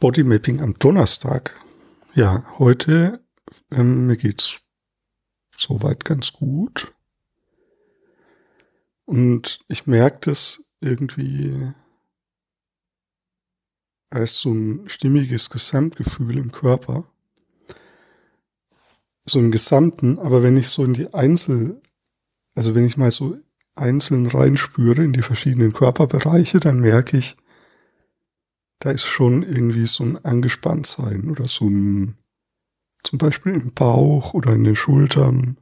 Bodymapping am Donnerstag. Ja, heute ähm, mir geht's soweit ganz gut. Und ich merke das irgendwie als so ein stimmiges Gesamtgefühl im Körper. So im Gesamten, aber wenn ich so in die Einzel, also wenn ich mal so einzeln reinspüre in die verschiedenen Körperbereiche, dann merke ich, da ist schon irgendwie so ein Angespanntsein oder so ein, zum Beispiel im Bauch oder in den Schultern.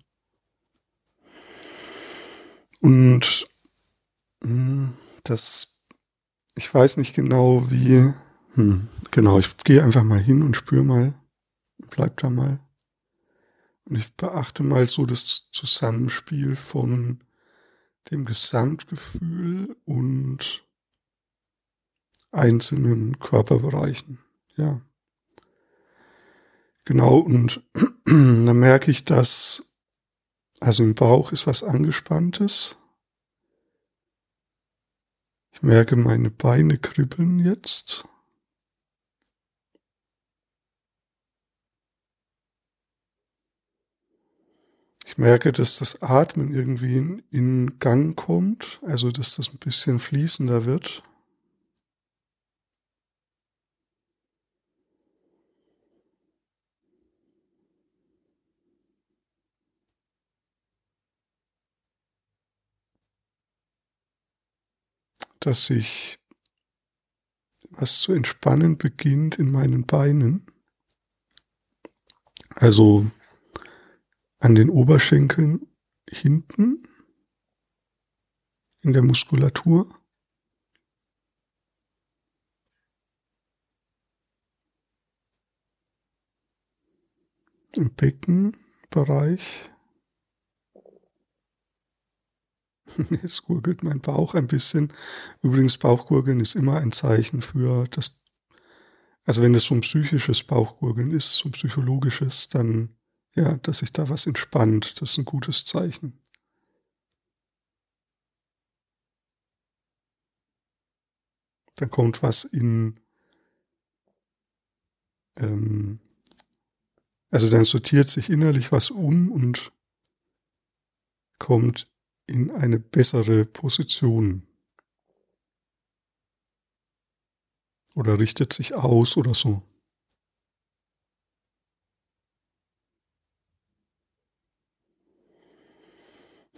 Und hm, das, ich weiß nicht genau wie, hm, genau, ich gehe einfach mal hin und spüre mal, bleib da mal. Und ich beachte mal so das Zusammenspiel von dem Gesamtgefühl und einzelnen Körperbereichen. Ja. Genau, und dann merke ich, dass, also im Bauch ist was Angespanntes. Ich merke, meine Beine kribbeln jetzt. Ich merke, dass das Atmen irgendwie in, in Gang kommt, also dass das ein bisschen fließender wird. Dass sich was zu entspannen beginnt in meinen Beinen. Also an den Oberschenkeln hinten in der Muskulatur. Im Beckenbereich. es gurgelt mein Bauch ein bisschen. Übrigens, Bauchgurgeln ist immer ein Zeichen für das, also wenn es so ein psychisches Bauchgurgeln ist, so ein psychologisches, dann, ja, dass sich da was entspannt, das ist ein gutes Zeichen. Dann kommt was in, ähm, also dann sortiert sich innerlich was um und kommt in eine bessere Position oder richtet sich aus oder so.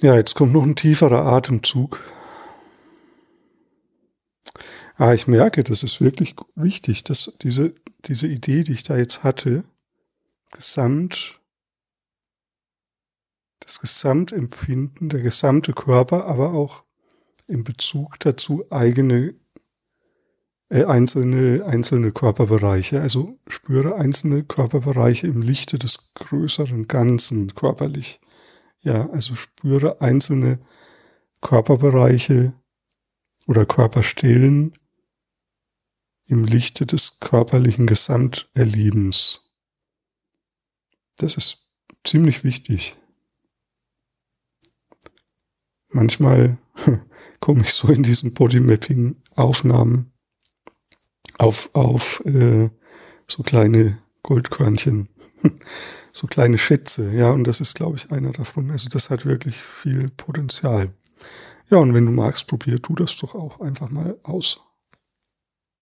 Ja, jetzt kommt noch ein tieferer Atemzug. Ah, ich merke, das ist wirklich wichtig, dass diese, diese Idee, die ich da jetzt hatte, gesamt Gesamtempfinden, der gesamte Körper, aber auch in Bezug dazu eigene äh, einzelne einzelne Körperbereiche. Also spüre einzelne Körperbereiche im Lichte des größeren Ganzen körperlich. Ja, also spüre einzelne Körperbereiche oder Körperstellen im Lichte des körperlichen Gesamterlebens. Das ist ziemlich wichtig manchmal komme ich so in diesen Bodymapping-Aufnahmen auf, auf äh, so kleine Goldkörnchen, so kleine Schätze, ja, und das ist, glaube ich, einer davon. Also das hat wirklich viel Potenzial. Ja, und wenn du magst, probier du das doch auch einfach mal aus.